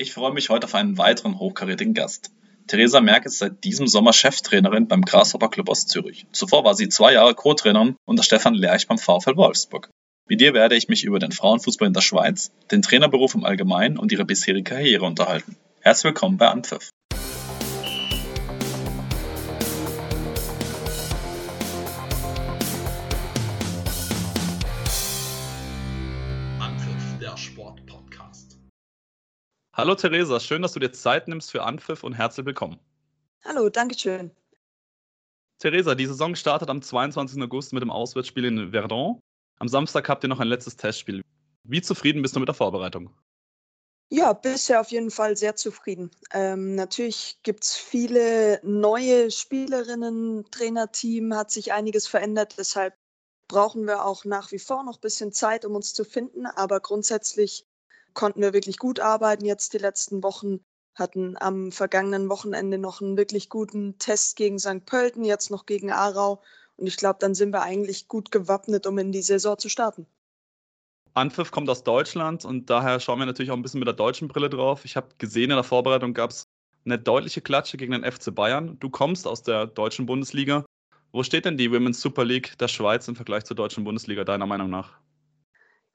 Ich freue mich heute auf einen weiteren hochkarätigen Gast. Theresa Merck ist seit diesem Sommer Cheftrainerin beim Grasshopper Club aus Zürich. Zuvor war sie zwei Jahre Co-Trainerin unter Stefan Lerch beim VfL Wolfsburg. Mit ihr werde ich mich über den Frauenfußball in der Schweiz, den Trainerberuf im Allgemeinen und ihre bisherige Karriere unterhalten. Herzlich willkommen bei Anpfiff. Hallo Theresa, schön, dass du dir Zeit nimmst für Anpfiff und herzlich willkommen. Hallo, danke schön. Theresa, die Saison startet am 22. August mit dem Auswärtsspiel in Verdun. Am Samstag habt ihr noch ein letztes Testspiel. Wie zufrieden bist du mit der Vorbereitung? Ja, bisher auf jeden Fall sehr zufrieden. Ähm, natürlich gibt es viele neue Spielerinnen, Trainerteam, hat sich einiges verändert. Deshalb brauchen wir auch nach wie vor noch ein bisschen Zeit, um uns zu finden. Aber grundsätzlich konnten wir wirklich gut arbeiten jetzt die letzten Wochen. Hatten am vergangenen Wochenende noch einen wirklich guten Test gegen St. Pölten, jetzt noch gegen Aarau. Und ich glaube, dann sind wir eigentlich gut gewappnet, um in die Saison zu starten. Anpfiff kommt aus Deutschland und daher schauen wir natürlich auch ein bisschen mit der deutschen Brille drauf. Ich habe gesehen, in der Vorbereitung gab es eine deutliche Klatsche gegen den FC Bayern. Du kommst aus der deutschen Bundesliga. Wo steht denn die Women's Super League der Schweiz im Vergleich zur deutschen Bundesliga, deiner Meinung nach?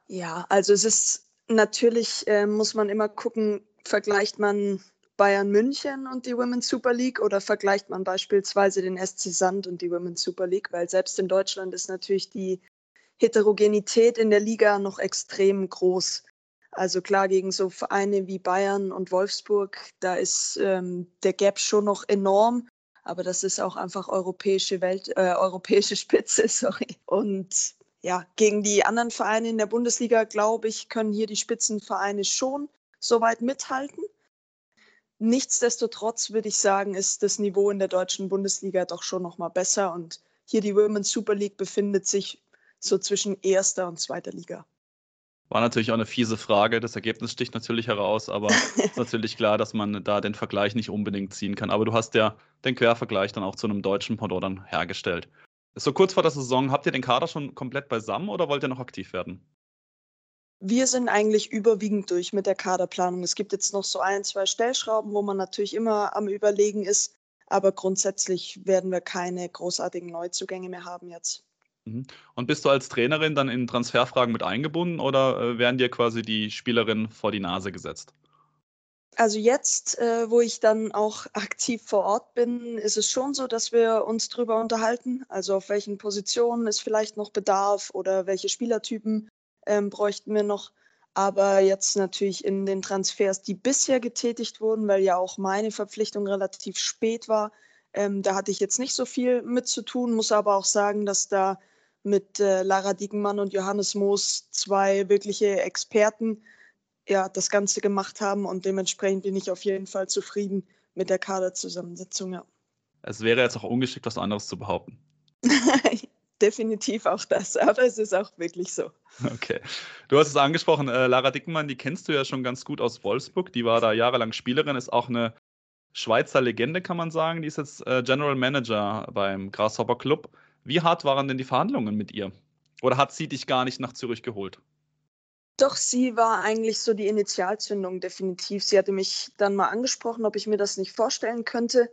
Ja, also es ist Natürlich äh, muss man immer gucken, vergleicht man Bayern München und die Women's Super League oder vergleicht man beispielsweise den SC Sand und die Women's Super League, weil selbst in Deutschland ist natürlich die Heterogenität in der Liga noch extrem groß. Also klar, gegen so Vereine wie Bayern und Wolfsburg, da ist ähm, der Gap schon noch enorm, aber das ist auch einfach europäische Welt, äh, europäische Spitze, sorry. Und ja, gegen die anderen Vereine in der Bundesliga, glaube ich, können hier die Spitzenvereine schon soweit mithalten. Nichtsdestotrotz würde ich sagen, ist das Niveau in der deutschen Bundesliga doch schon noch mal besser und hier die Women's Super League befindet sich so zwischen erster und zweiter Liga. War natürlich auch eine fiese Frage. Das Ergebnis sticht natürlich heraus, aber es ist natürlich klar, dass man da den Vergleich nicht unbedingt ziehen kann. Aber du hast ja den Quervergleich dann auch zu einem deutschen Pendant dann So kurz vor der Saison, habt ihr den Kader schon komplett beisammen oder wollt ihr noch aktiv werden? Wir sind eigentlich überwiegend durch mit der Kaderplanung. Es gibt jetzt noch so ein, zwei Stellschrauben, wo man natürlich immer am Überlegen ist. Aber grundsätzlich werden wir keine großartigen Neuzugänge mehr haben jetzt. Mhm. Und bist du als Trainerin dann in Transferfragen mit eingebunden oder äh, werden dir quasi die Spielerinnen vor die Nase gesetzt? Also jetzt, äh, wo ich dann auch aktiv vor Ort bin, ist es schon so, dass wir uns darüber unterhalten. Also auf welchen Positionen ist vielleicht noch Bedarf oder welche Spielertypen ähm, bräuchten wir noch. Aber jetzt natürlich in den Transfers, die bisher getätigt wurden, weil ja auch meine Verpflichtung relativ spät war, ähm, da hatte ich jetzt nicht so viel mit zu tun, muss aber auch sagen, dass da mit äh, Lara Diegenmann und Johannes Moos zwei wirkliche Experten ja, das Ganze gemacht haben und dementsprechend bin ich auf jeden Fall zufrieden mit der Kaderzusammensetzung. Ja. Es wäre jetzt auch ungeschickt, was anderes zu behaupten. Definitiv auch das, aber es ist auch wirklich so. Okay. Du hast es angesprochen, äh, Lara Dickmann, die kennst du ja schon ganz gut aus Wolfsburg. Die war da jahrelang Spielerin, ist auch eine Schweizer Legende, kann man sagen. Die ist jetzt äh, General Manager beim Grasshopper Club. Wie hart waren denn die Verhandlungen mit ihr? Oder hat sie dich gar nicht nach Zürich geholt? Doch, sie war eigentlich so die Initialzündung, definitiv. Sie hatte mich dann mal angesprochen, ob ich mir das nicht vorstellen könnte.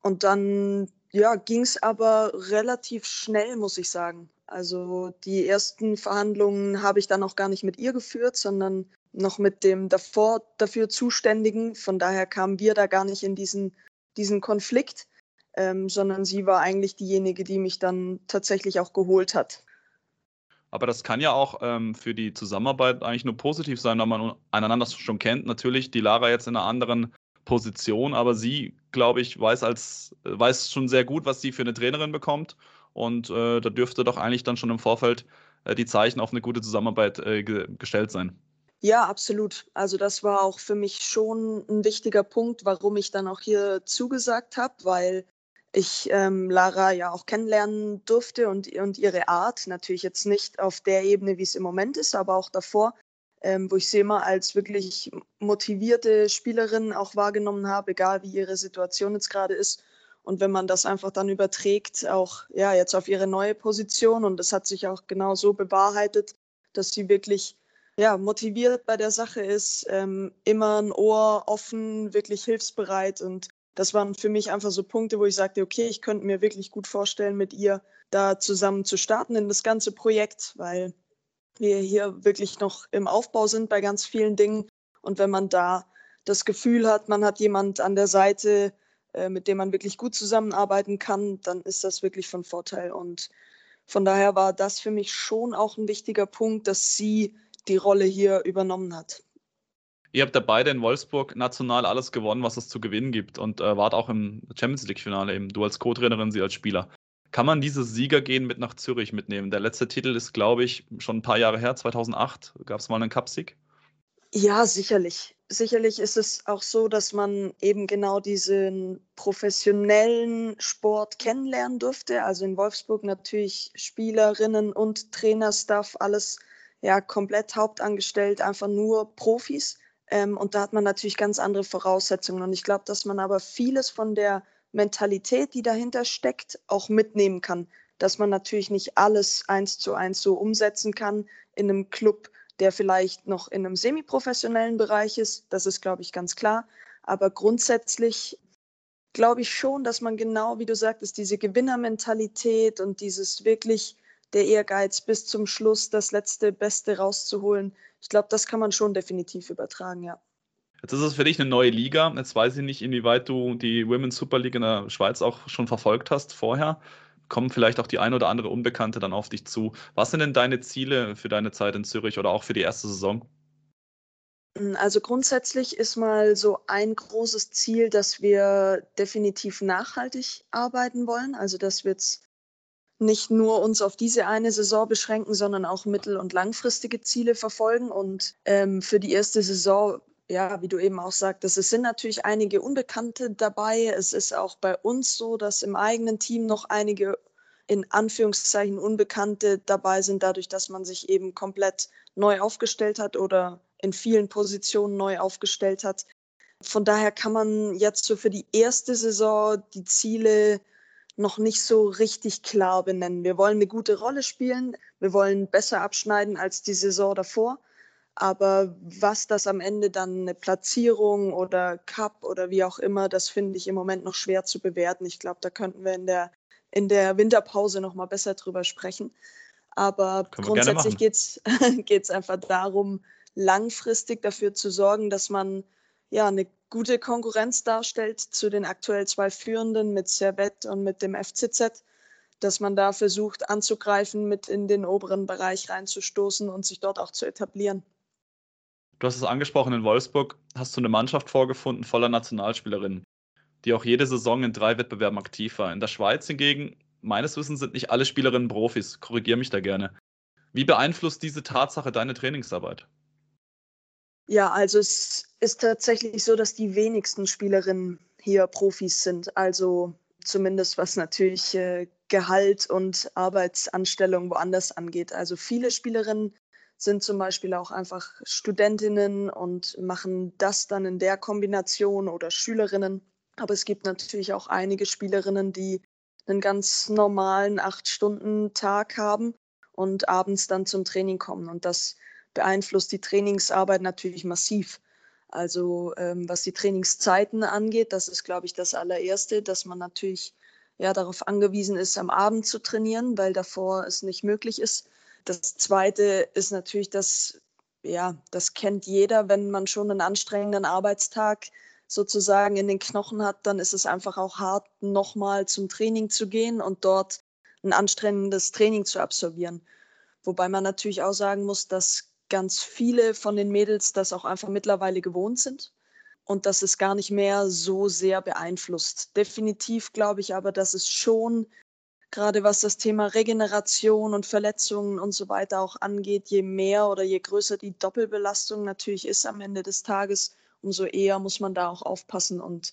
Und dann ja, ging es aber relativ schnell, muss ich sagen. Also die ersten Verhandlungen habe ich dann auch gar nicht mit ihr geführt, sondern noch mit dem davor dafür Zuständigen. Von daher kamen wir da gar nicht in diesen, diesen Konflikt, ähm, sondern sie war eigentlich diejenige, die mich dann tatsächlich auch geholt hat. Aber das kann ja auch ähm, für die Zusammenarbeit eigentlich nur positiv sein, wenn man einander schon kennt. Natürlich die Lara jetzt in einer anderen Position, aber sie, glaube ich, weiß als weiß schon sehr gut, was sie für eine Trainerin bekommt. Und äh, da dürfte doch eigentlich dann schon im Vorfeld äh, die Zeichen auf eine gute Zusammenarbeit äh, ge gestellt sein. Ja, absolut. Also das war auch für mich schon ein wichtiger Punkt, warum ich dann auch hier zugesagt habe, weil ich ähm, Lara ja auch kennenlernen durfte und, und ihre Art. Natürlich jetzt nicht auf der Ebene, wie es im Moment ist, aber auch davor, ähm, wo ich sie immer als wirklich motivierte Spielerin auch wahrgenommen habe, egal wie ihre Situation jetzt gerade ist. Und wenn man das einfach dann überträgt, auch ja jetzt auf ihre neue Position und das hat sich auch genau so bewahrheitet, dass sie wirklich ja, motiviert bei der Sache ist, ähm, immer ein Ohr offen, wirklich hilfsbereit. Und das waren für mich einfach so Punkte, wo ich sagte, okay, ich könnte mir wirklich gut vorstellen, mit ihr da zusammen zu starten in das ganze Projekt, weil wir hier wirklich noch im Aufbau sind bei ganz vielen Dingen. Und wenn man da das Gefühl hat, man hat jemand an der Seite, äh, mit dem man wirklich gut zusammenarbeiten kann, dann ist das wirklich von Vorteil. Und von daher war das für mich schon auch ein wichtiger Punkt, dass sie die Rolle hier übernommen hat. Ihr habt ja beide in Wolfsburg national alles gewonnen, was es zu gewinnen gibt und äh, wart auch im Champions League-Finale eben. Du als Co-Trainerin, sie als Spieler. Kann man dieses Siegergehen mit nach Zürich mitnehmen? Der letzte Titel ist, glaube ich, schon ein paar Jahre her, 2008. Gab es mal einen Cupsieg? Ja, sicherlich. Sicherlich ist es auch so, dass man eben genau diesen professionellen Sport kennenlernen durfte. Also in Wolfsburg natürlich Spielerinnen und Trainerstaff, alles ja komplett hauptangestellt, einfach nur Profis. Ähm, und da hat man natürlich ganz andere Voraussetzungen. Und ich glaube, dass man aber vieles von der Mentalität, die dahinter steckt, auch mitnehmen kann. Dass man natürlich nicht alles eins zu eins so umsetzen kann in einem Club, der vielleicht noch in einem semiprofessionellen Bereich ist. Das ist, glaube ich, ganz klar. Aber grundsätzlich glaube ich schon, dass man genau, wie du sagtest, diese Gewinnermentalität und dieses wirklich der Ehrgeiz bis zum Schluss das letzte Beste rauszuholen. Ich glaube, das kann man schon definitiv übertragen, ja. Jetzt ist es für dich eine neue Liga. Jetzt weiß ich nicht, inwieweit du die Women's Super League in der Schweiz auch schon verfolgt hast vorher. Kommen vielleicht auch die ein oder andere Unbekannte dann auf dich zu. Was sind denn deine Ziele für deine Zeit in Zürich oder auch für die erste Saison? Also grundsätzlich ist mal so ein großes Ziel, dass wir definitiv nachhaltig arbeiten wollen. Also dass wir jetzt nicht nur uns auf diese eine Saison beschränken, sondern auch mittel- und langfristige Ziele verfolgen. Und ähm, für die erste Saison, ja, wie du eben auch sagtest, es sind natürlich einige Unbekannte dabei. Es ist auch bei uns so, dass im eigenen Team noch einige in Anführungszeichen Unbekannte dabei sind, dadurch, dass man sich eben komplett neu aufgestellt hat oder in vielen Positionen neu aufgestellt hat. Von daher kann man jetzt so für die erste Saison die Ziele noch nicht so richtig klar benennen. Wir wollen eine gute Rolle spielen, wir wollen besser abschneiden als die Saison davor. Aber was das am Ende dann eine Platzierung oder Cup oder wie auch immer, das finde ich im Moment noch schwer zu bewerten. Ich glaube, da könnten wir in der, in der Winterpause noch mal besser drüber sprechen. Aber grundsätzlich geht es einfach darum, langfristig dafür zu sorgen, dass man ja eine gute Konkurrenz darstellt zu den aktuell zwei Führenden mit Servette und mit dem FCZ, dass man da versucht anzugreifen, mit in den oberen Bereich reinzustoßen und sich dort auch zu etablieren. Du hast es angesprochen, in Wolfsburg hast du eine Mannschaft vorgefunden voller Nationalspielerinnen, die auch jede Saison in drei Wettbewerben aktiv war. In der Schweiz hingegen, meines Wissens, sind nicht alle Spielerinnen Profis. Korrigiere mich da gerne. Wie beeinflusst diese Tatsache deine Trainingsarbeit? Ja, also es ist tatsächlich so, dass die wenigsten Spielerinnen hier Profis sind. Also zumindest was natürlich äh, Gehalt und Arbeitsanstellung woanders angeht. Also viele Spielerinnen sind zum Beispiel auch einfach Studentinnen und machen das dann in der Kombination oder Schülerinnen. Aber es gibt natürlich auch einige Spielerinnen, die einen ganz normalen Acht-Stunden-Tag haben und abends dann zum Training kommen. Und das beeinflusst die Trainingsarbeit natürlich massiv. Also ähm, was die Trainingszeiten angeht, das ist, glaube ich, das allererste, dass man natürlich ja, darauf angewiesen ist, am Abend zu trainieren, weil davor es nicht möglich ist. Das zweite ist natürlich, dass, ja, das kennt jeder, wenn man schon einen anstrengenden Arbeitstag sozusagen in den Knochen hat, dann ist es einfach auch hart, nochmal zum Training zu gehen und dort ein anstrengendes Training zu absolvieren. Wobei man natürlich auch sagen muss, dass ganz viele von den Mädels das auch einfach mittlerweile gewohnt sind und dass es gar nicht mehr so sehr beeinflusst. Definitiv glaube ich aber, dass es schon, gerade was das Thema Regeneration und Verletzungen und so weiter auch angeht, je mehr oder je größer die Doppelbelastung natürlich ist am Ende des Tages, umso eher muss man da auch aufpassen. Und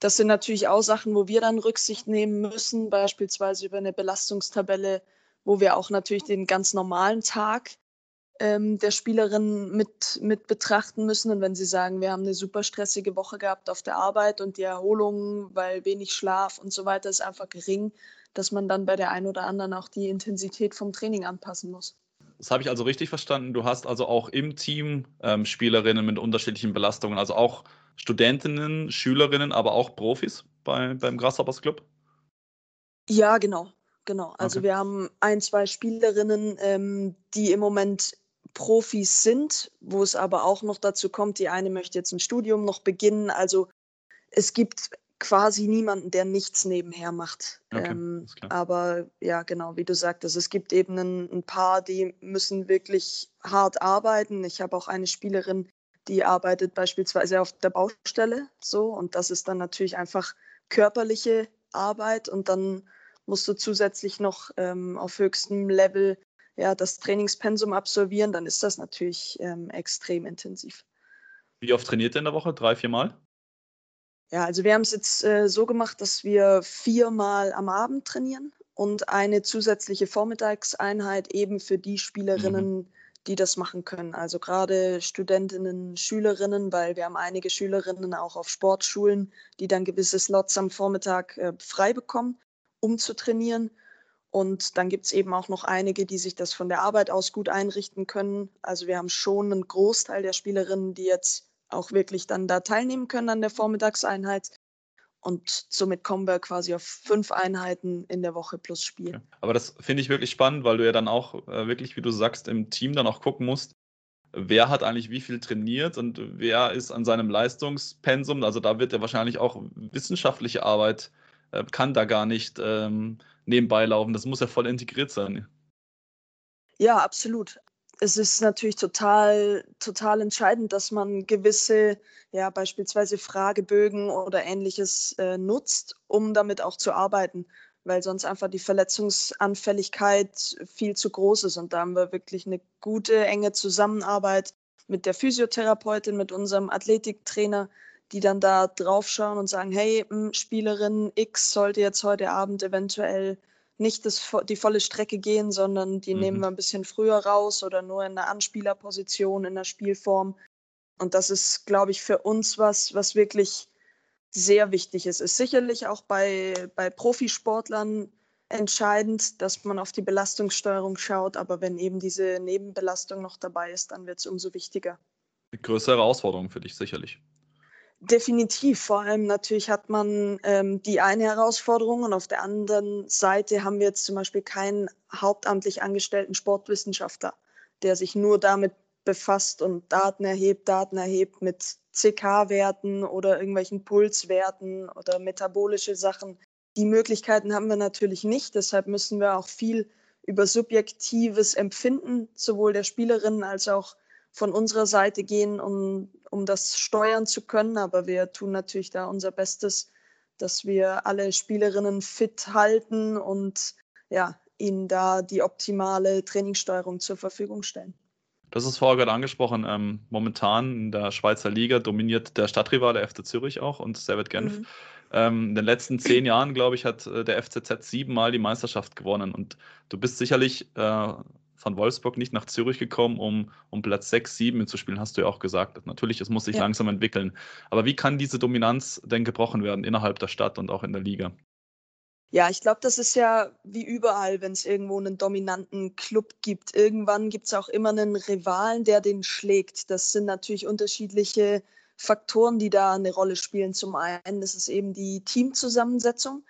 das sind natürlich auch Sachen, wo wir dann Rücksicht nehmen müssen, beispielsweise über eine Belastungstabelle, wo wir auch natürlich den ganz normalen Tag ähm, der Spielerin mit, mit betrachten müssen. Und wenn sie sagen, wir haben eine super stressige Woche gehabt auf der Arbeit und die Erholung, weil wenig Schlaf und so weiter ist einfach gering, dass man dann bei der einen oder anderen auch die Intensität vom Training anpassen muss. das habe ich also richtig verstanden. Du hast also auch im Team ähm, Spielerinnen mit unterschiedlichen Belastungen, also auch Studentinnen, Schülerinnen, aber auch Profis bei, beim Grasshoppers Club? Ja, genau. Genau. Also okay. wir haben ein, zwei Spielerinnen, ähm, die im Moment Profis sind, wo es aber auch noch dazu kommt, die eine möchte jetzt ein Studium noch beginnen. Also es gibt quasi niemanden, der nichts nebenher macht. Okay, ähm, aber ja, genau, wie du sagtest, es gibt eben ein, ein, paar, die müssen wirklich hart arbeiten. Ich habe auch eine Spielerin, die arbeitet beispielsweise auf der Baustelle so und das ist dann natürlich einfach körperliche Arbeit und dann musst du zusätzlich noch ähm, auf höchstem Level ja, das Trainingspensum absolvieren, dann ist das natürlich ähm, extrem intensiv. Wie oft trainiert ihr in der Woche? Drei, vier Mal? Ja, also wir haben es jetzt äh, so gemacht, dass wir viermal am Abend trainieren und eine zusätzliche Vormittagseinheit eben für die Spielerinnen, mhm. die das machen können. Also gerade Studentinnen, Schülerinnen, weil wir haben einige Schülerinnen auch auf Sportschulen, die dann gewisse Slots am Vormittag äh, frei bekommen, um zu trainieren. Und dann gibt es eben auch noch einige, die sich das von der Arbeit aus gut einrichten können. Also wir haben schon einen Großteil der Spielerinnen, die jetzt auch wirklich dann da teilnehmen können an der Vormittagseinheit. Und somit kommen wir quasi auf fünf Einheiten in der Woche plus Spiel. Aber das finde ich wirklich spannend, weil du ja dann auch äh, wirklich, wie du sagst, im Team dann auch gucken musst, wer hat eigentlich wie viel trainiert und wer ist an seinem Leistungspensum. Also da wird ja wahrscheinlich auch wissenschaftliche Arbeit, äh, kann da gar nicht ähm, nebenbei laufen. Das muss ja voll integriert sein. Ja, absolut es ist natürlich total, total entscheidend, dass man gewisse, ja, beispielsweise Fragebögen oder ähnliches äh, nutzt, um damit auch zu arbeiten, weil sonst einfach die Verletzungsanfälligkeit viel zu groß ist. Und da haben wir wirklich eine gute, enge Zusammenarbeit mit der Physiotherapeutin, mit unserem Athletiktrainer, die dann da draufschauen und sagen, hey, hm, Spielerin X sollte jetzt heute Abend eventuell nicht das, die volle Strecke gehen, sondern die mhm. nehmen wir ein bisschen früher raus oder nur in einer Anspielerposition, in der Spielform. Und das ist, glaube ich, für uns was, was wirklich sehr wichtig ist. Ist sicherlich auch bei, bei Profisportlern entscheidend, dass man auf die Belastungssteuerung schaut, aber wenn eben diese Nebenbelastung noch dabei ist, dann wird es umso wichtiger. Die größere Herausforderung für dich sicherlich. Definitiv. Vor allem natürlich hat man ähm, die eine Herausforderung und auf der anderen Seite haben wir jetzt zum Beispiel keinen hauptamtlich angestellten Sportwissenschaftler, der sich nur damit befasst und Daten erhebt, Daten erhebt mit CK-Werten oder irgendwelchen Pulswerten oder metabolische Sachen. Die Möglichkeiten haben wir natürlich nicht. Deshalb müssen wir auch viel über subjektives Empfinden sowohl der Spielerinnen als auch von unserer Seite gehen, um, um das steuern zu können. Aber wir tun natürlich da unser Bestes, dass wir alle Spielerinnen fit halten und ja, ihnen da die optimale Trainingssteuerung zur Verfügung stellen. Das ist vorher gerade angesprochen. Ähm, momentan in der Schweizer Liga dominiert der Stadtrivale FC Zürich auch und Servet Genf. Mhm. Ähm, in den letzten zehn Jahren, glaube ich, hat äh, der FCZ siebenmal die Meisterschaft gewonnen. Und du bist sicherlich äh, von Wolfsburg nicht nach Zürich gekommen, um, um Platz 6, 7 mitzuspielen, hast du ja auch gesagt. Natürlich, es muss sich ja. langsam entwickeln. Aber wie kann diese Dominanz denn gebrochen werden innerhalb der Stadt und auch in der Liga? Ja, ich glaube, das ist ja wie überall, wenn es irgendwo einen dominanten Club gibt. Irgendwann gibt es auch immer einen Rivalen, der den schlägt. Das sind natürlich unterschiedliche Faktoren, die da eine Rolle spielen. Zum einen ist es eben die Teamzusammensetzung.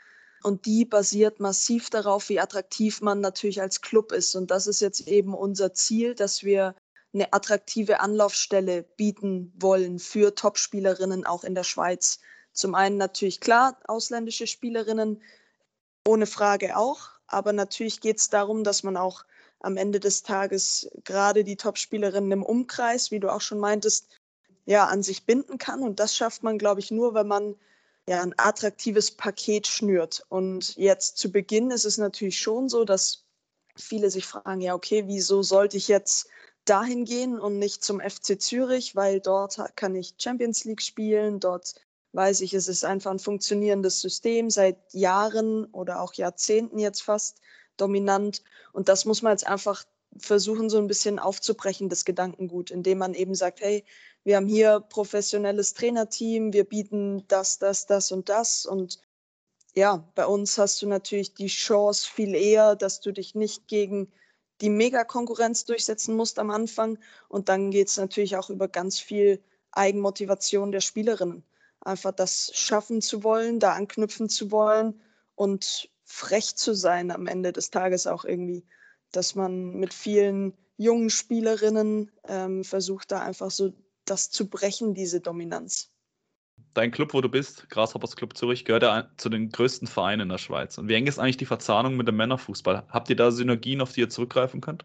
Und die basiert massiv darauf, wie attraktiv man natürlich als Club ist. Und das ist jetzt eben unser Ziel, dass wir eine attraktive Anlaufstelle bieten wollen für Topspielerinnen auch in der Schweiz. Zum einen natürlich klar, ausländische Spielerinnen, ohne Frage auch. Aber natürlich geht es darum, dass man auch am Ende des Tages gerade die Topspielerinnen im Umkreis, wie du auch schon meintest, ja, an sich binden kann. Und das schafft man, glaube ich, nur, wenn man ja, ein attraktives Paket schnürt. Und jetzt zu Beginn ist es natürlich schon so, dass viele sich fragen, ja, okay, wieso sollte ich jetzt dahin gehen und nicht zum FC Zürich, weil dort kann ich Champions League spielen, dort weiß ich, es ist einfach ein funktionierendes System, seit Jahren oder auch Jahrzehnten jetzt fast dominant. Und das muss man jetzt einfach versuchen, so ein bisschen aufzubrechen, das Gedankengut, indem man eben sagt, hey, wir haben hier professionelles Trainerteam, wir bieten das, das, das und das. Und ja, bei uns hast du natürlich die Chance viel eher, dass du dich nicht gegen die Mega-Konkurrenz durchsetzen musst am Anfang. Und dann geht es natürlich auch über ganz viel Eigenmotivation der Spielerinnen. Einfach das schaffen zu wollen, da anknüpfen zu wollen und frech zu sein am Ende des Tages auch irgendwie. Dass man mit vielen jungen Spielerinnen ähm, versucht, da einfach so das zu brechen, diese Dominanz. Dein Club, wo du bist, Grasshoppers Club Zürich, gehört ja zu den größten Vereinen in der Schweiz. Und wie eng ist eigentlich die Verzahnung mit dem Männerfußball? Habt ihr da Synergien, auf die ihr zurückgreifen könnt?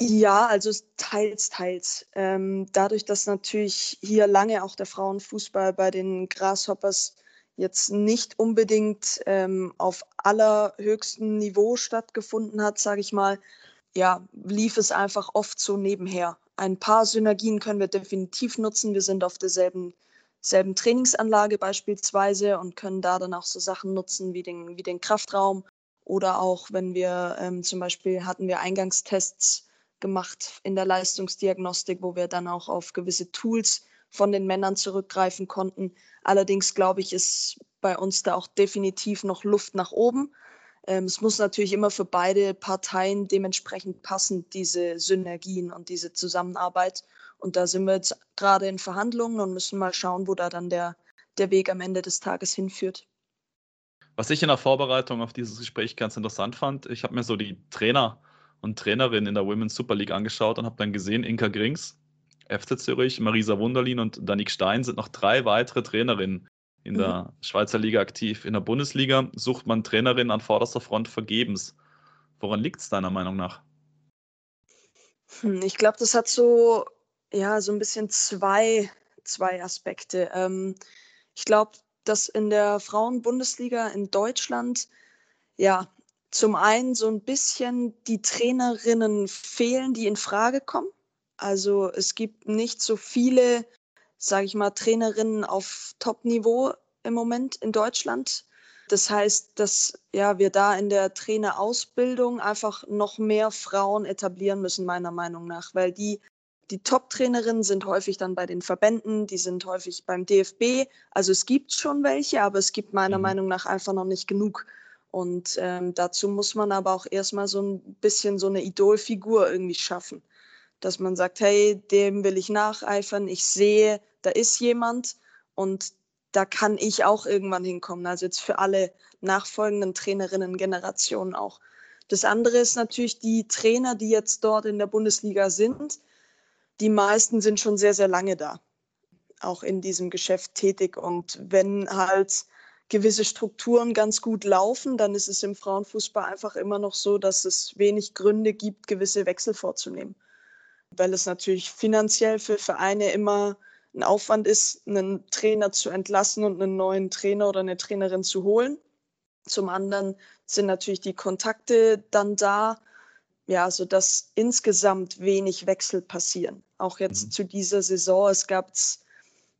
Ja, also teils, teils. Ähm, dadurch, dass natürlich hier lange auch der Frauenfußball bei den Grasshoppers jetzt nicht unbedingt ähm, auf allerhöchstem Niveau stattgefunden hat, sage ich mal, ja, lief es einfach oft so nebenher. Ein paar Synergien können wir definitiv nutzen. Wir sind auf derselben selben Trainingsanlage beispielsweise und können da dann auch so Sachen nutzen wie den, wie den Kraftraum oder auch wenn wir ähm, zum Beispiel hatten wir Eingangstests gemacht in der Leistungsdiagnostik, wo wir dann auch auf gewisse Tools von den Männern zurückgreifen konnten. Allerdings glaube ich, ist bei uns da auch definitiv noch Luft nach oben. Ähm, es muss natürlich immer für beide Parteien dementsprechend passen, diese Synergien und diese Zusammenarbeit. Und da sind wir jetzt gerade in Verhandlungen und müssen mal schauen, wo da dann der, der Weg am Ende des Tages hinführt. Was ich in der Vorbereitung auf dieses Gespräch ganz interessant fand, ich habe mir so die Trainer und Trainerinnen in der Women's Super League angeschaut und habe dann gesehen, Inka Grings, FC Zürich, Marisa Wunderlin und Danik Stein sind noch drei weitere Trainerinnen in der mhm. Schweizer Liga aktiv. In der Bundesliga sucht man Trainerinnen an vorderster Front vergebens. Woran liegt es deiner Meinung nach? Hm, ich glaube, das hat so, ja, so ein bisschen zwei, zwei Aspekte. Ähm, ich glaube, dass in der Frauenbundesliga in Deutschland ja zum einen so ein bisschen die Trainerinnen fehlen, die in Frage kommen. Also es gibt nicht so viele sage ich mal, Trainerinnen auf Top-Niveau im Moment in Deutschland. Das heißt, dass ja, wir da in der Trainerausbildung einfach noch mehr Frauen etablieren müssen, meiner Meinung nach, weil die, die Top-Trainerinnen sind häufig dann bei den Verbänden, die sind häufig beim DFB. Also es gibt schon welche, aber es gibt meiner mhm. Meinung nach einfach noch nicht genug. Und ähm, dazu muss man aber auch erstmal so ein bisschen so eine Idolfigur irgendwie schaffen dass man sagt, hey, dem will ich nacheifern, ich sehe, da ist jemand und da kann ich auch irgendwann hinkommen. Also jetzt für alle nachfolgenden Trainerinnen-Generationen auch. Das andere ist natürlich die Trainer, die jetzt dort in der Bundesliga sind. Die meisten sind schon sehr, sehr lange da, auch in diesem Geschäft tätig. Und wenn halt gewisse Strukturen ganz gut laufen, dann ist es im Frauenfußball einfach immer noch so, dass es wenig Gründe gibt, gewisse Wechsel vorzunehmen weil es natürlich finanziell für Vereine immer ein Aufwand ist, einen Trainer zu entlassen und einen neuen Trainer oder eine Trainerin zu holen. Zum anderen sind natürlich die Kontakte dann da, ja, sodass insgesamt wenig Wechsel passieren. Auch jetzt mhm. zu dieser Saison, es gab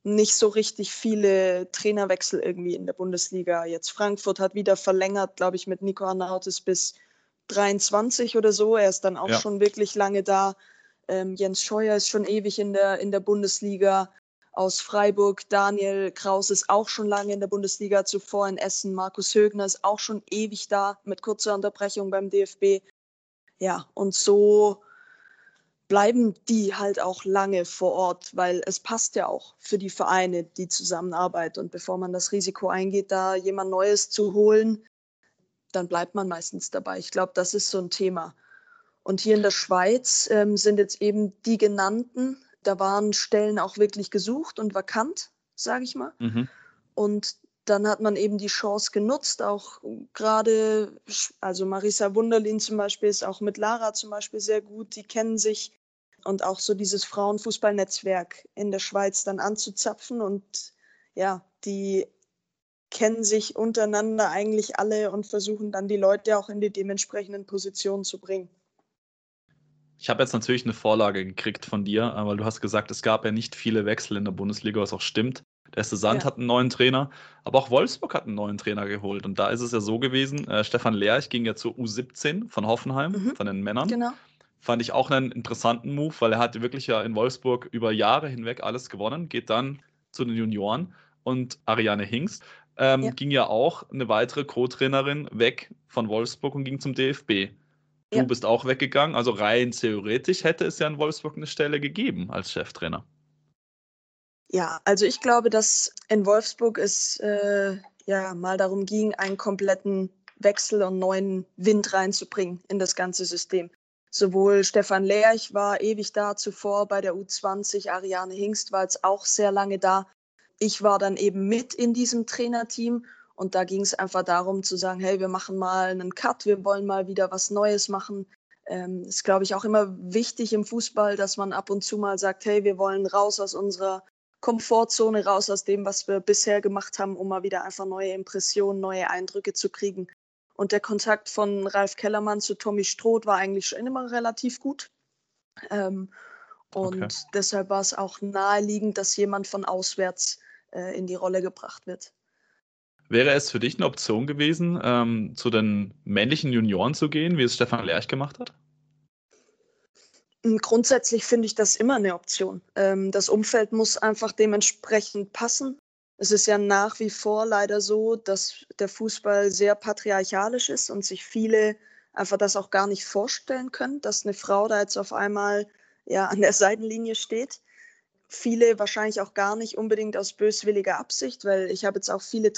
nicht so richtig viele Trainerwechsel irgendwie in der Bundesliga. Jetzt Frankfurt hat wieder verlängert, glaube ich, mit Nico Arnautis bis 23 oder so. Er ist dann auch ja. schon wirklich lange da. Ähm, Jens Scheuer ist schon ewig in der, in der Bundesliga aus Freiburg. Daniel Kraus ist auch schon lange in der Bundesliga, zuvor in Essen. Markus Högner ist auch schon ewig da mit kurzer Unterbrechung beim DFB. Ja, und so bleiben die halt auch lange vor Ort, weil es passt ja auch für die Vereine die Zusammenarbeit. Und bevor man das Risiko eingeht, da jemand Neues zu holen, dann bleibt man meistens dabei. Ich glaube, das ist so ein Thema. Und hier in der Schweiz ähm, sind jetzt eben die genannten, da waren Stellen auch wirklich gesucht und vakant, sage ich mal. Mhm. Und dann hat man eben die Chance genutzt, auch gerade, also Marisa Wunderlin zum Beispiel ist auch mit Lara zum Beispiel sehr gut, die kennen sich und auch so dieses Frauenfußballnetzwerk in der Schweiz dann anzuzapfen und ja, die kennen sich untereinander eigentlich alle und versuchen dann die Leute auch in die dementsprechenden Positionen zu bringen. Ich habe jetzt natürlich eine Vorlage gekriegt von dir, weil du hast gesagt, es gab ja nicht viele Wechsel in der Bundesliga, was auch stimmt. Der erste Sand ja. hat einen neuen Trainer, aber auch Wolfsburg hat einen neuen Trainer geholt. Und da ist es ja so gewesen, äh, Stefan Lerch ging ja zur U17 von Hoffenheim, mhm. von den Männern. Genau. Fand ich auch einen interessanten Move, weil er hat wirklich ja in Wolfsburg über Jahre hinweg alles gewonnen, geht dann zu den Junioren und Ariane Hingst ähm, ja. ging ja auch eine weitere Co-Trainerin weg von Wolfsburg und ging zum DFB. Du ja. bist auch weggegangen. Also rein theoretisch hätte es ja in Wolfsburg eine Stelle gegeben als Cheftrainer. Ja, also ich glaube, dass in Wolfsburg es äh, ja mal darum ging, einen kompletten Wechsel und neuen Wind reinzubringen in das ganze System. Sowohl Stefan Lerch war ewig da zuvor bei der U20, Ariane Hingst war jetzt auch sehr lange da. Ich war dann eben mit in diesem Trainerteam und da ging es einfach darum zu sagen, hey, wir machen mal einen Cut, wir wollen mal wieder was Neues machen. Ähm, ist, glaube ich, auch immer wichtig im Fußball, dass man ab und zu mal sagt, hey, wir wollen raus aus unserer Komfortzone, raus aus dem, was wir bisher gemacht haben, um mal wieder einfach neue Impressionen, neue Eindrücke zu kriegen. Und der Kontakt von Ralf Kellermann zu Tommy Stroth war eigentlich schon immer relativ gut. Ähm, und okay. deshalb war es auch naheliegend, dass jemand von auswärts äh, in die Rolle gebracht wird. Wäre es für dich eine Option gewesen, ähm, zu den männlichen Junioren zu gehen, wie es Stefan Lerch gemacht hat? Hm, grundsätzlich finde ich das immer eine Option. Ähm, das Umfeld muss einfach dementsprechend passen es ist ja nach wie vor leider so, dass der Fußball sehr patriarchalisch ist und sich viele einfach das auch gar nicht vorstellen können, dass eine Frau da jetzt auf einmal ja an der Seitenlinie steht. Viele wahrscheinlich auch gar nicht unbedingt aus böswilliger Absicht, weil ich habe jetzt auch viele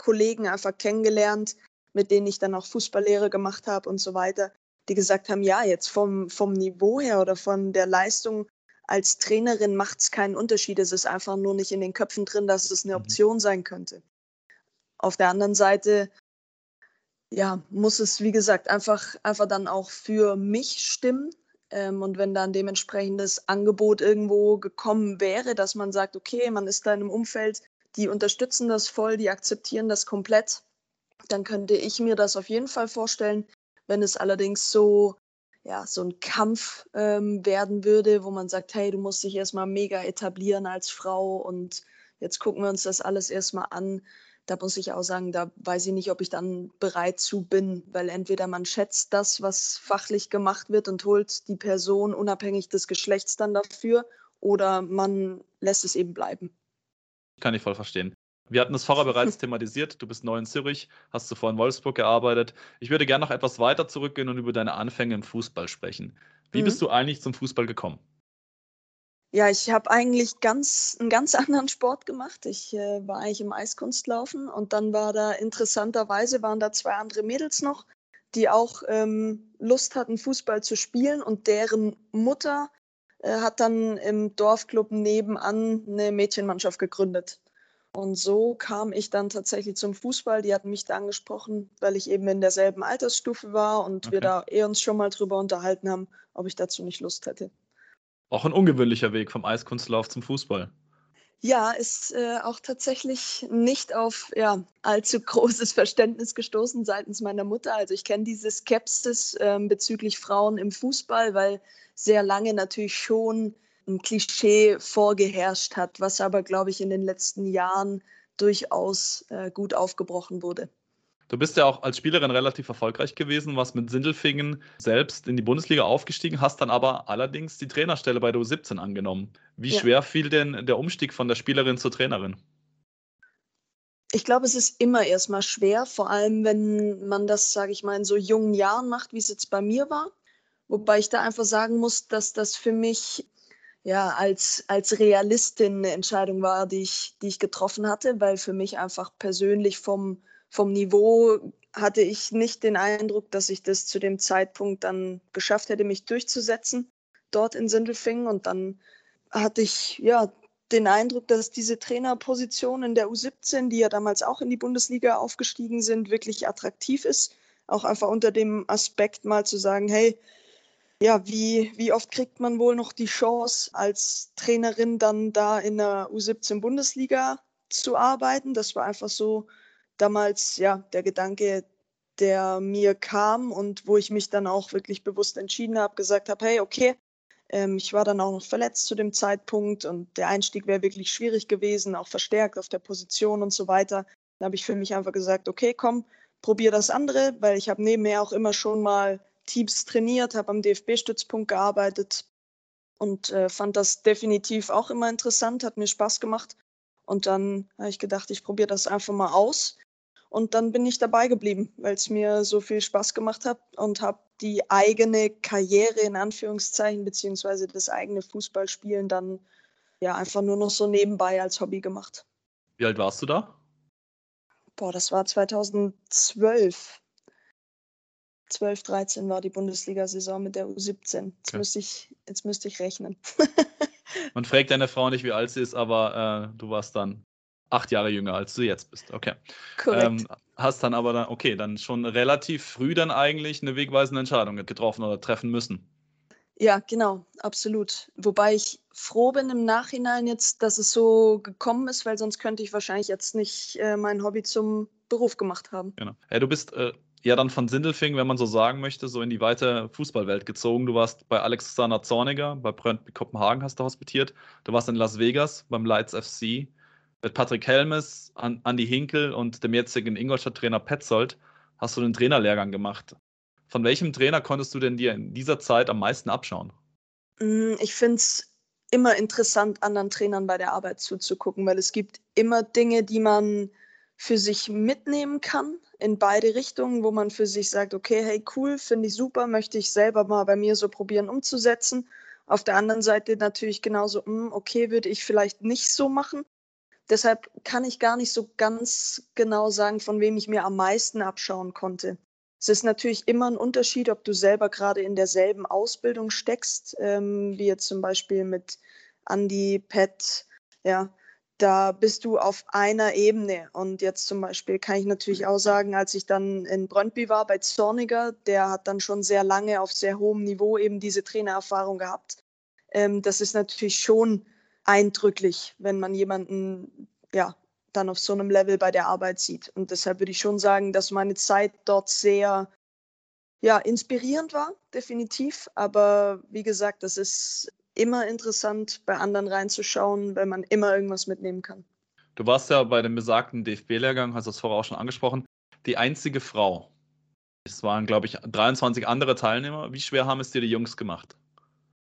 Trainerkollegen einfach kennengelernt, mit denen ich dann auch Fußballlehre gemacht habe und so weiter, die gesagt haben, ja, jetzt vom, vom Niveau her oder von der Leistung als Trainerin macht es keinen Unterschied. Es ist einfach nur nicht in den Köpfen drin, dass es eine mhm. Option sein könnte. Auf der anderen Seite, ja, muss es, wie gesagt, einfach, einfach dann auch für mich stimmen. Ähm, und wenn dann dementsprechendes Angebot irgendwo gekommen wäre, dass man sagt, okay, man ist da in einem Umfeld, die unterstützen das voll, die akzeptieren das komplett, dann könnte ich mir das auf jeden Fall vorstellen. Wenn es allerdings so ja, so ein Kampf ähm, werden würde, wo man sagt, hey, du musst dich erstmal mega etablieren als Frau und jetzt gucken wir uns das alles erstmal an. Da muss ich auch sagen, da weiß ich nicht, ob ich dann bereit zu bin, weil entweder man schätzt das, was fachlich gemacht wird und holt die Person unabhängig des Geschlechts dann dafür oder man lässt es eben bleiben. Kann ich voll verstehen. Wir hatten es vorher bereits thematisiert. Du bist neu in Zürich, hast zuvor in Wolfsburg gearbeitet. Ich würde gerne noch etwas weiter zurückgehen und über deine Anfänge im Fußball sprechen. Wie mhm. bist du eigentlich zum Fußball gekommen? Ja, ich habe eigentlich ganz, einen ganz anderen Sport gemacht. Ich äh, war eigentlich im Eiskunstlaufen und dann war da interessanterweise waren da zwei andere Mädels noch, die auch ähm, Lust hatten, Fußball zu spielen und deren Mutter hat dann im Dorfclub nebenan eine Mädchenmannschaft gegründet. Und so kam ich dann tatsächlich zum Fußball. Die hatten mich da angesprochen, weil ich eben in derselben Altersstufe war und okay. wir da eh uns schon mal drüber unterhalten haben, ob ich dazu nicht Lust hätte. Auch ein ungewöhnlicher Weg vom Eiskunstlauf zum Fußball. Ja, ist äh, auch tatsächlich nicht auf ja, allzu großes Verständnis gestoßen seitens meiner Mutter. Also ich kenne diese Skepsis äh, bezüglich Frauen im Fußball, weil sehr lange natürlich schon ein Klischee vorgeherrscht hat, was aber, glaube ich, in den letzten Jahren durchaus äh, gut aufgebrochen wurde. Du bist ja auch als Spielerin relativ erfolgreich gewesen, warst mit Sindelfingen selbst in die Bundesliga aufgestiegen, hast dann aber allerdings die Trainerstelle bei der U17 angenommen. Wie ja. schwer fiel denn der Umstieg von der Spielerin zur Trainerin? Ich glaube, es ist immer erstmal schwer, vor allem wenn man das, sage ich mal, in so jungen Jahren macht, wie es jetzt bei mir war. Wobei ich da einfach sagen muss, dass das für mich ja, als, als Realistin eine Entscheidung war, die ich, die ich getroffen hatte, weil für mich einfach persönlich vom, vom Niveau hatte ich nicht den Eindruck, dass ich das zu dem Zeitpunkt dann geschafft hätte, mich durchzusetzen dort in Sindelfingen. Und dann hatte ich ja den Eindruck, dass diese Trainerposition in der U17, die ja damals auch in die Bundesliga aufgestiegen sind, wirklich attraktiv ist. Auch einfach unter dem Aspekt mal zu sagen, hey, ja, wie, wie oft kriegt man wohl noch die Chance, als Trainerin dann da in der U17 Bundesliga zu arbeiten? Das war einfach so damals ja der Gedanke, der mir kam und wo ich mich dann auch wirklich bewusst entschieden habe, gesagt habe, hey, okay, ähm, ich war dann auch noch verletzt zu dem Zeitpunkt und der Einstieg wäre wirklich schwierig gewesen, auch verstärkt auf der Position und so weiter. Da habe ich für mich einfach gesagt, okay, komm, probier das andere, weil ich habe nebenher auch immer schon mal Teams trainiert, habe am DFB-Stützpunkt gearbeitet und äh, fand das definitiv auch immer interessant, hat mir Spaß gemacht. Und dann habe ich gedacht, ich probiere das einfach mal aus. Und dann bin ich dabei geblieben, weil es mir so viel Spaß gemacht hat und habe die eigene Karriere in Anführungszeichen beziehungsweise das eigene Fußballspielen dann ja einfach nur noch so nebenbei als Hobby gemacht. Wie alt warst du da? Boah, das war 2012. 12, 13 war die Bundesliga-Saison mit der U17. Jetzt, okay. müsste ich, jetzt müsste ich rechnen. Man fragt deine Frau nicht, wie alt sie ist, aber äh, du warst dann acht Jahre jünger, als du jetzt bist. Okay. Korrekt. Ähm, hast dann aber dann, okay, dann schon relativ früh dann eigentlich eine wegweisende Entscheidung getroffen oder treffen müssen. Ja, genau, absolut. Wobei ich froh bin im Nachhinein jetzt, dass es so gekommen ist, weil sonst könnte ich wahrscheinlich jetzt nicht äh, mein Hobby zum Beruf gemacht haben. Genau. Ja, du bist äh, ja dann von Sindelfing, wenn man so sagen möchte, so in die weite Fußballwelt gezogen. Du warst bei Alexander Zorniger, bei Brøndby Kopenhagen hast du hospitiert. Du warst in Las Vegas beim Lights FC mit Patrick Helmes, Andi Hinkel und dem jetzigen Ingolstadt-Trainer Petzold hast du den Trainerlehrgang gemacht. Von welchem Trainer konntest du denn dir in dieser Zeit am meisten abschauen? Mm, ich finde es immer interessant, anderen Trainern bei der Arbeit zuzugucken, weil es gibt immer Dinge, die man für sich mitnehmen kann in beide Richtungen, wo man für sich sagt, okay, hey, cool, finde ich super, möchte ich selber mal bei mir so probieren umzusetzen. Auf der anderen Seite natürlich genauso, mm, okay, würde ich vielleicht nicht so machen. Deshalb kann ich gar nicht so ganz genau sagen, von wem ich mir am meisten abschauen konnte. Es ist natürlich immer ein Unterschied, ob du selber gerade in derselben Ausbildung steckst, ähm, wie jetzt zum Beispiel mit Andy, Pet, ja, da bist du auf einer Ebene. Und jetzt zum Beispiel kann ich natürlich auch sagen, als ich dann in Brøndby war bei Zorniger, der hat dann schon sehr lange auf sehr hohem Niveau eben diese Trainererfahrung gehabt. Ähm, das ist natürlich schon eindrücklich, wenn man jemanden ja dann auf so einem Level bei der Arbeit sieht. Und deshalb würde ich schon sagen, dass meine Zeit dort sehr ja, inspirierend war, definitiv. Aber wie gesagt, das ist immer interessant, bei anderen reinzuschauen, weil man immer irgendwas mitnehmen kann. Du warst ja bei dem besagten DFB-Lehrgang, hast das vorher auch schon angesprochen, die einzige Frau. Es waren, glaube ich, 23 andere Teilnehmer. Wie schwer haben es dir die Jungs gemacht?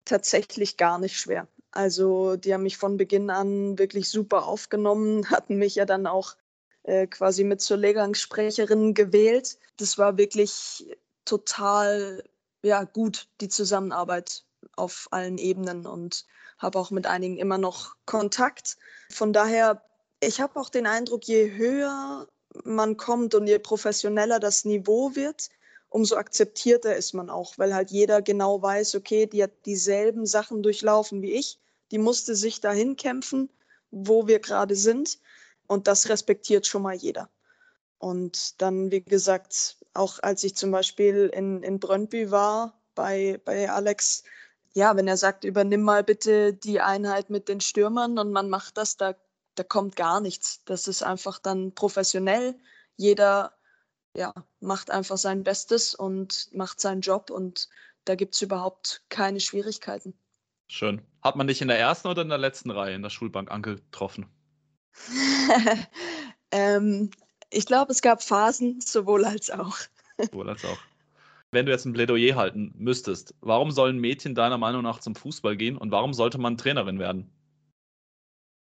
Tatsächlich gar nicht schwer. Also die haben mich von Beginn an wirklich super aufgenommen, hatten mich ja dann auch äh, quasi mit zur Lehrgangssprecherin gewählt. Das war wirklich total ja, gut, die Zusammenarbeit auf allen Ebenen und habe auch mit einigen immer noch Kontakt. Von daher, ich habe auch den Eindruck, je höher man kommt und je professioneller das Niveau wird, umso akzeptierter ist man auch, weil halt jeder genau weiß, okay, die hat dieselben Sachen durchlaufen wie ich die musste sich dahin kämpfen, wo wir gerade sind. Und das respektiert schon mal jeder. Und dann, wie gesagt, auch als ich zum Beispiel in, in Brøndby war bei, bei Alex, ja, wenn er sagt, übernimm mal bitte die Einheit mit den Stürmern und man macht das, da, da kommt gar nichts. Das ist einfach dann professionell. Jeder ja, macht einfach sein Bestes und macht seinen Job und da gibt es überhaupt keine Schwierigkeiten. Schön. Hat man dich in der ersten oder in der letzten Reihe in der Schulbank angetroffen? ähm, ich glaube, es gab Phasen, sowohl als auch. sowohl als auch. Wenn du jetzt ein Plädoyer halten müsstest, warum sollen Mädchen deiner Meinung nach zum Fußball gehen und warum sollte man Trainerin werden?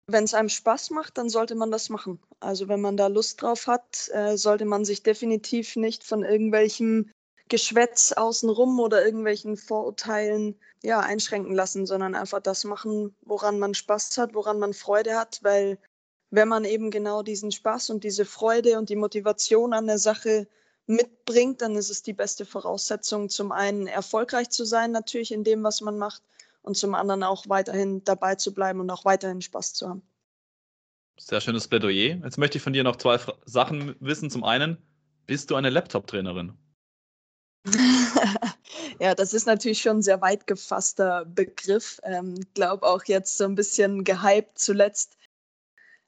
Wenn es einem Spaß macht, dann sollte man das machen. Also wenn man da Lust drauf hat, äh, sollte man sich definitiv nicht von irgendwelchen Geschwätz außenrum oder irgendwelchen Vorurteilen ja, einschränken lassen, sondern einfach das machen, woran man Spaß hat, woran man Freude hat, weil wenn man eben genau diesen Spaß und diese Freude und die Motivation an der Sache mitbringt, dann ist es die beste Voraussetzung, zum einen erfolgreich zu sein, natürlich in dem, was man macht, und zum anderen auch weiterhin dabei zu bleiben und auch weiterhin Spaß zu haben. Sehr schönes Plädoyer. Jetzt möchte ich von dir noch zwei Sachen wissen. Zum einen, bist du eine Laptop-Trainerin? ja, das ist natürlich schon ein sehr weit gefasster Begriff. Ich ähm, glaube auch jetzt so ein bisschen gehypt zuletzt.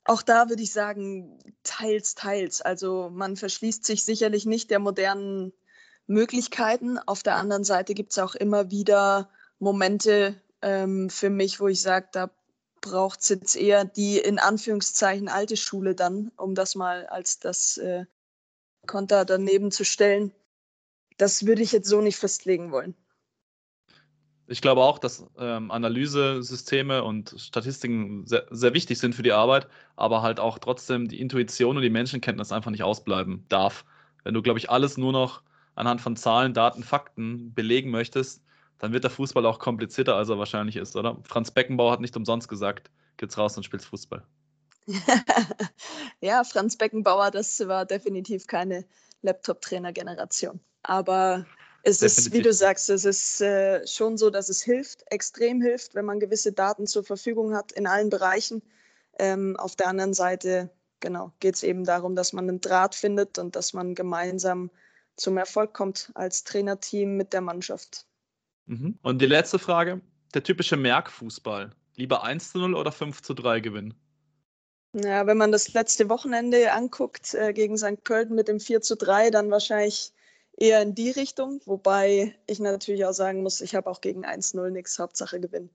Auch da würde ich sagen, teils, teils. Also man verschließt sich sicherlich nicht der modernen Möglichkeiten. Auf der anderen Seite gibt es auch immer wieder Momente ähm, für mich, wo ich sage, da braucht es jetzt eher die in Anführungszeichen alte Schule dann, um das mal als das äh, Konter daneben zu stellen das würde ich jetzt so nicht festlegen wollen. Ich glaube auch, dass ähm, Analysesysteme und Statistiken sehr, sehr, wichtig sind für die Arbeit, aber halt auch trotzdem die Intuition und die Menschenkenntnis einfach nicht ausbleiben darf. Wenn du, glaube ich, alles nur noch anhand von Zahlen, Daten, Fakten belegen möchtest, dann wird der Fußball auch komplizierter, als er wahrscheinlich ist, oder? Franz Beckenbauer hat nicht umsonst gesagt, geht's raus und spielst Fußball. ja, Franz Beckenbauer, das war definitiv keine Laptop-Trainer-Generation. Aber es Definitiv. ist, wie du sagst, es ist äh, schon so, dass es hilft, extrem hilft, wenn man gewisse Daten zur Verfügung hat in allen Bereichen. Ähm, auf der anderen Seite, genau, geht es eben darum, dass man einen Draht findet und dass man gemeinsam zum Erfolg kommt als Trainerteam mit der Mannschaft. Mhm. Und die letzte Frage: Der typische Merkfußball. Lieber 1 zu 0 oder 5 zu 3 gewinnen? Ja, wenn man das letzte Wochenende anguckt äh, gegen St. Pölten mit dem 4 zu 3, dann wahrscheinlich eher in die Richtung, wobei ich natürlich auch sagen muss, ich habe auch gegen 1-0 nichts, Hauptsache gewinnen.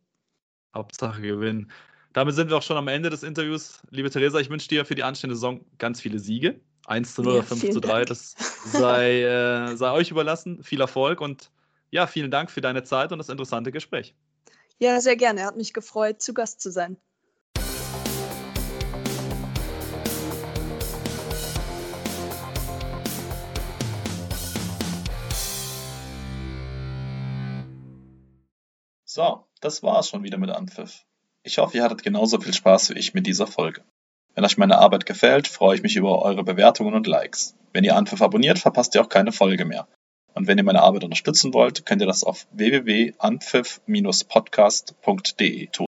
Hauptsache gewinnen. Damit sind wir auch schon am Ende des Interviews. Liebe Theresa, ich wünsche dir für die anstehende Saison ganz viele Siege. 1 zu 0 ja, oder 5 zu 3, Dank. das sei, äh, sei euch überlassen. Viel Erfolg und ja, vielen Dank für deine Zeit und das interessante Gespräch. Ja, sehr gerne. Hat mich gefreut, zu Gast zu sein. So, das war's schon wieder mit Anpfiff. Ich hoffe, ihr hattet genauso viel Spaß wie ich mit dieser Folge. Wenn euch meine Arbeit gefällt, freue ich mich über eure Bewertungen und Likes. Wenn ihr Anpfiff abonniert, verpasst ihr auch keine Folge mehr. Und wenn ihr meine Arbeit unterstützen wollt, könnt ihr das auf www.anpfiff-podcast.de tun.